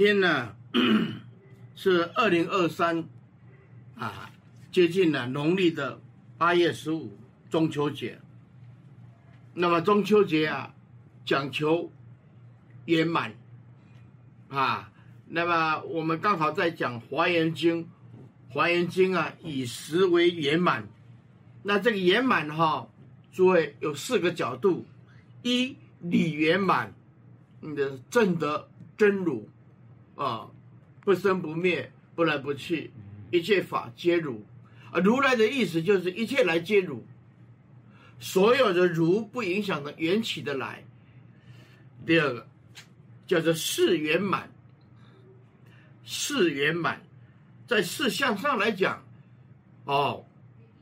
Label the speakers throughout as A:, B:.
A: 今天呢 是二零二三啊，接近了农历的八月十五中秋节。那么中秋节啊，讲求圆满啊。那么我们刚好在讲《华严经》，《华严经》啊，以时为圆满。那这个圆满哈，诸位有四个角度：一理圆满，你的证得真如。啊，不生不灭，不来不去，一切法皆如。啊，如来的意思就是一切来皆如，所有的如不影响的缘起的来。第二个叫做事圆满，事圆满，在事相上来讲，哦，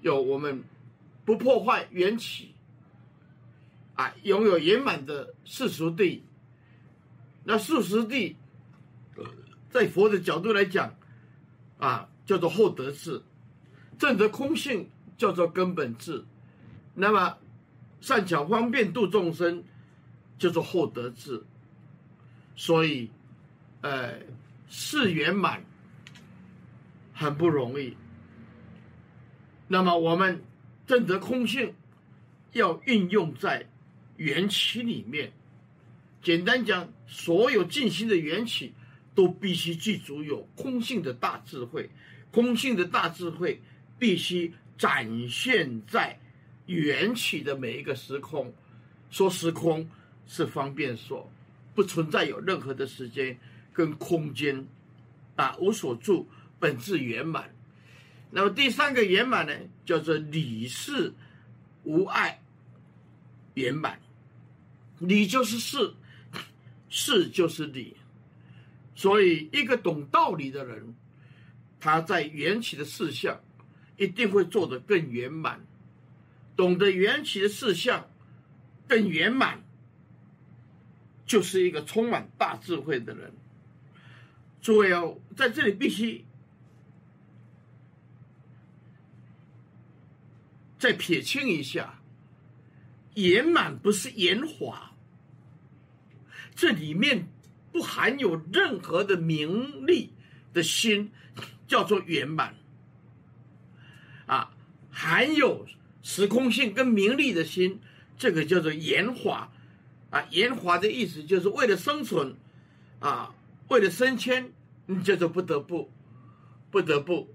A: 有我们不破坏缘起，啊，拥有圆满的世俗地，那世俗谛。在佛的角度来讲，啊，叫做后得智；证得空性叫做根本智。那么，善巧方便度众生，叫做后得智。所以，呃，事圆满很不容易。那么，我们证得空性，要运用在缘起里面。简单讲，所有进行的缘起。都必须具足有空性的大智慧，空性的大智慧必须展现在缘起的每一个时空。说时空是方便说，不存在有任何的时间跟空间，啊，无所住，本自圆满。那么第三个圆满呢，叫做理事无碍圆满。理就是事，事就是理。所以，一个懂道理的人，他在缘起的事项一定会做得更圆满。懂得缘起的事项更圆满，就是一个充满大智慧的人。诸位哦，在这里必须再撇清一下，圆满不是圆滑，这里面。不含有任何的名利的心，叫做圆满。啊，含有时空性跟名利的心，这个叫做圆滑。啊，圆滑的意思就是为了生存，啊，为了升迁，你叫做不得不，不得不。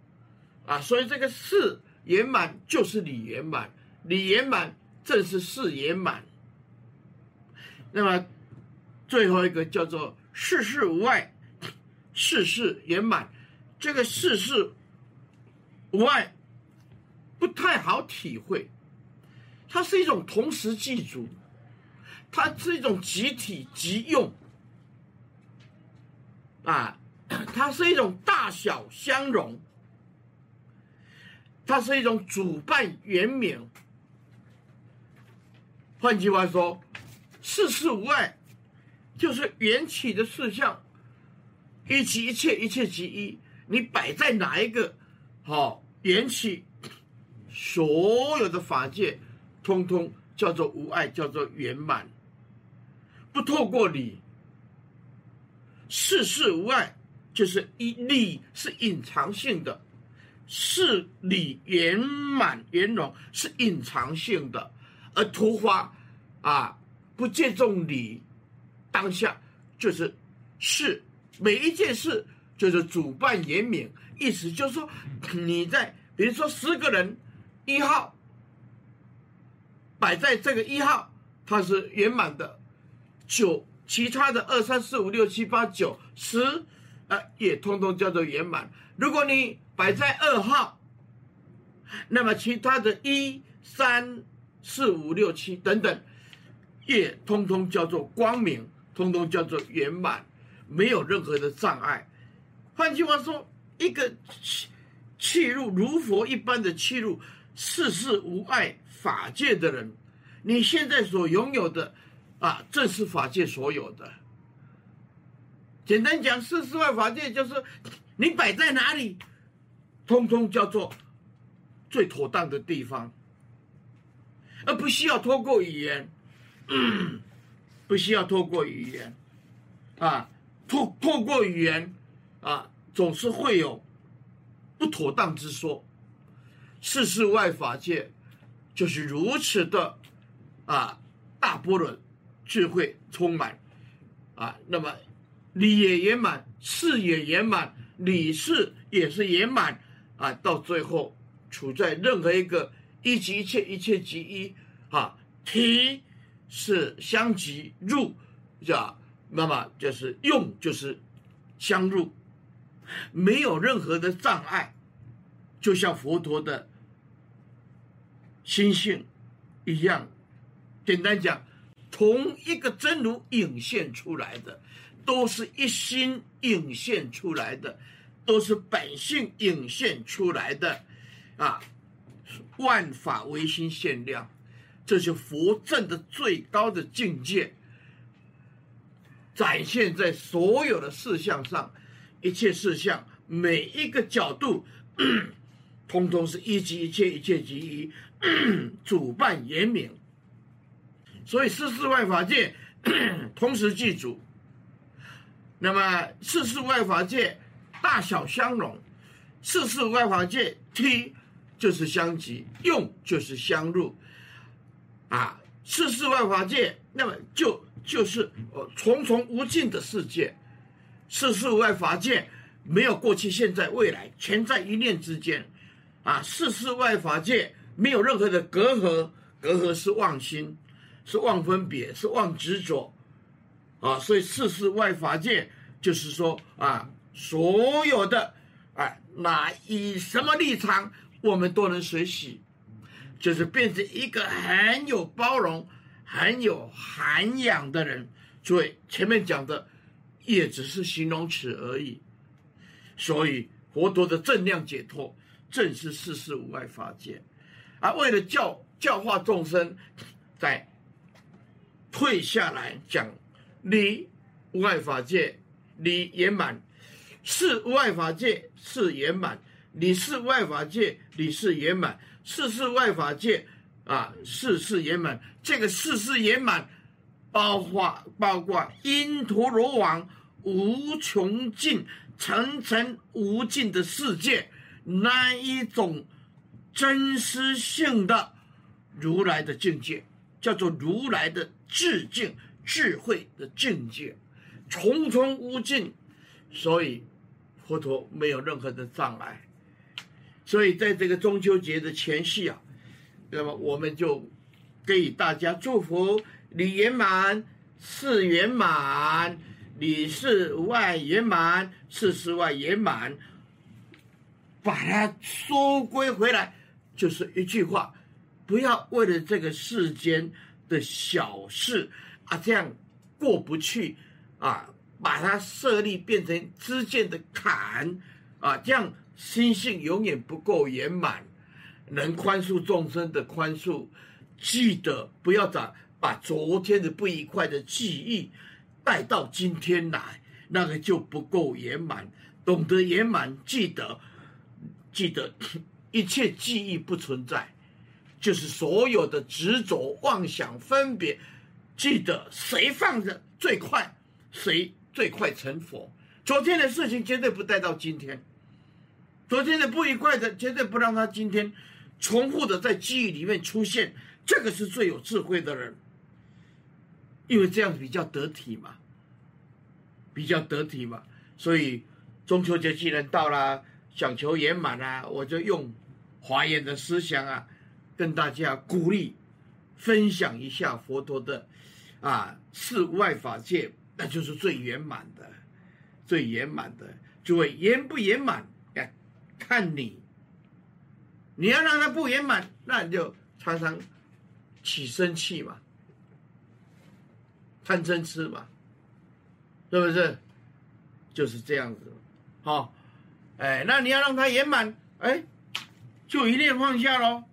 A: 啊，所以这个事圆满就是理圆满，理圆满正是事圆满。那么最后一个叫做。事事无碍，事事圆满。这个事事无碍不太好体会，它是一种同时具足，它是一种集体即用啊，它是一种大小相融，它是一种主办圆满。换句话说，事事无碍。就是缘起的事项，一即一切，一切即一。你摆在哪一个，好缘起，所有的法界，通通叫做无碍，叫做圆满。不透过理，事事无碍，就是一理是隐藏性的，事理圆满圆融是隐藏性的，而突发啊，不借重理。当下就是事，每一件事就是主办圆满，意思就是说，你在比如说十个人一号摆在这个一号，它是圆满的，九其他的二三四五六七八九十，呃，也通通叫做圆满。如果你摆在二号，那么其他的一三四五六七等等，也通通叫做光明。通通叫做圆满，没有任何的障碍。换句话说，一个气气入如佛一般的气入世事无碍法界的人，你现在所拥有的啊，正是法界所有的。简单讲，世事外法界就是你摆在哪里，通通叫做最妥当的地方，而不需要透过语言。嗯不需要透过语言，啊，透透过语言啊，总是会有不妥当之说。世事外法界就是如此的啊，大波轮智慧充满。啊，那么理也圆满，事也圆满，理事也是圆满。啊，到最后处在任何一个一即一切，一切即一啊，体是相即入，叫那么就是用就是相入，没有任何的障碍，就像佛陀的。心性一样，简单讲，同一个真如影现出来的，都是一心影现出来的，都是本性影现出来的，啊，万法唯心现量，这是佛证的最高的境界，展现在所有的事项上，一切事项每一个角度，通通是一即一切，一切即一。主办严明，所以世事外法界 同时具足。那么世事外法界大小相融，世事外法界体就是相即，用就是相入。啊，世事外法界，那么就就是呃重重无尽的世界。世事外法界没有过去、现在、未来，全在一念之间。啊，世事外法界。没有任何的隔阂，隔阂是妄心，是妄分别，是妄执着，啊，所以世事外法界就是说啊，所有的啊，哪以什么立场，我们都能随喜，就是变成一个很有包容、很有涵养的人。所以前面讲的也只是形容词而已。所以佛陀的正量解脱，正是世事无碍法界。而、为了教教化众生，在退下来讲你无碍法界，你圆满；是无碍法界，是圆满；你是外法界，你是圆满；世事外法界，啊，事事圆满。这个世事圆满，包括包括因陀罗网无穷尽、层层无尽的世界，那一种。真实性的如来的境界，叫做如来的智境、智慧的境界，重重无尽，所以佛陀没有任何的障碍。所以在这个中秋节的前夕啊，那么我们就给大家祝福：你圆满，事圆满，理事无碍圆满，事事外圆满，把它收归回来。就是一句话，不要为了这个世间的小事啊，这样过不去啊，把它设立变成之间的坎啊，这样心性永远不够圆满。能宽恕众生的宽恕，记得不要把把昨天的不愉快的记忆带到今天来，那个就不够圆满。懂得圆满，记得记得。一切记忆不存在，就是所有的执着、妄想、分别。记得谁放着最快，谁最快成佛。昨天的事情绝对不带到今天，昨天的不愉快的绝对不让他今天重复的在记忆里面出现。这个是最有智慧的人，因为这样比较得体嘛，比较得体嘛。所以中秋节既然到了，想求圆满啊，我就用。华严的思想啊，跟大家鼓励分享一下佛陀的啊事无碍法界，那就是最圆满的，最圆满的。诸位圆不圆满？看你，你要让他不圆满，那你就常常起生气嘛，贪嗔痴嘛，是不是？就是这样子。好、哦，哎，那你要让他圆满，哎。就一念放下喽，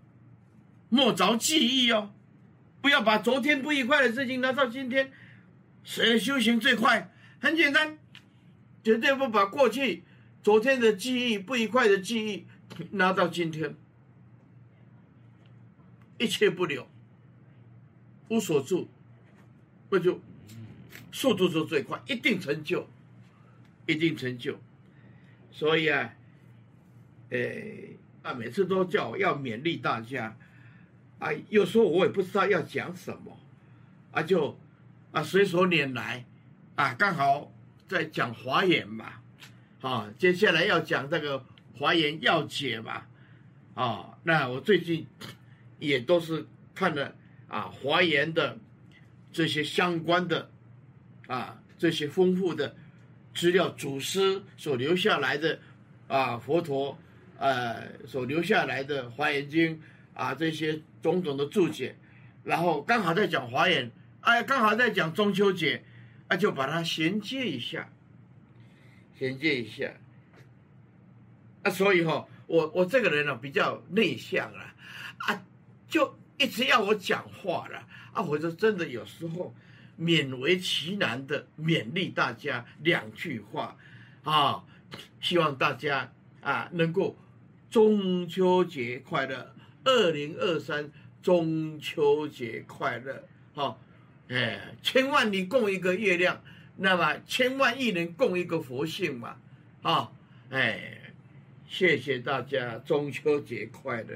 A: 莫着记忆哦，不要把昨天不愉快的事情拿到今天。谁修行最快？很简单，绝对不把过去、昨天的记忆、不愉快的记忆 拿到今天，一切不留，无所住，那就速度就最快，一定成就。一定成就。所以啊，呃啊，每次都叫我要勉励大家，啊，有时候我也不知道要讲什么，啊，就啊随手拈来，啊，刚好在讲华严嘛，啊，接下来要讲这个华严要解嘛，啊，那我最近也都是看了啊华严的这些相关的啊这些丰富的。资料祖师所留下来的，啊，佛陀，呃，所留下来的《华严经》啊，这些种种的注解，然后刚好在讲华严，哎，刚好在讲中秋节，啊，就把它衔接一下，衔接一下。啊，所以哈、哦，我我这个人呢比较内向啊，啊，就一直要我讲话了，啊，我就真的有时候。勉为其难的勉励大家两句话，啊，希望大家啊能够中秋节快乐，二零二三中秋节快乐，好，哎，千万里共一个月亮，那么千万亿人共一个佛性嘛，啊，哎，谢谢大家，中秋节快乐。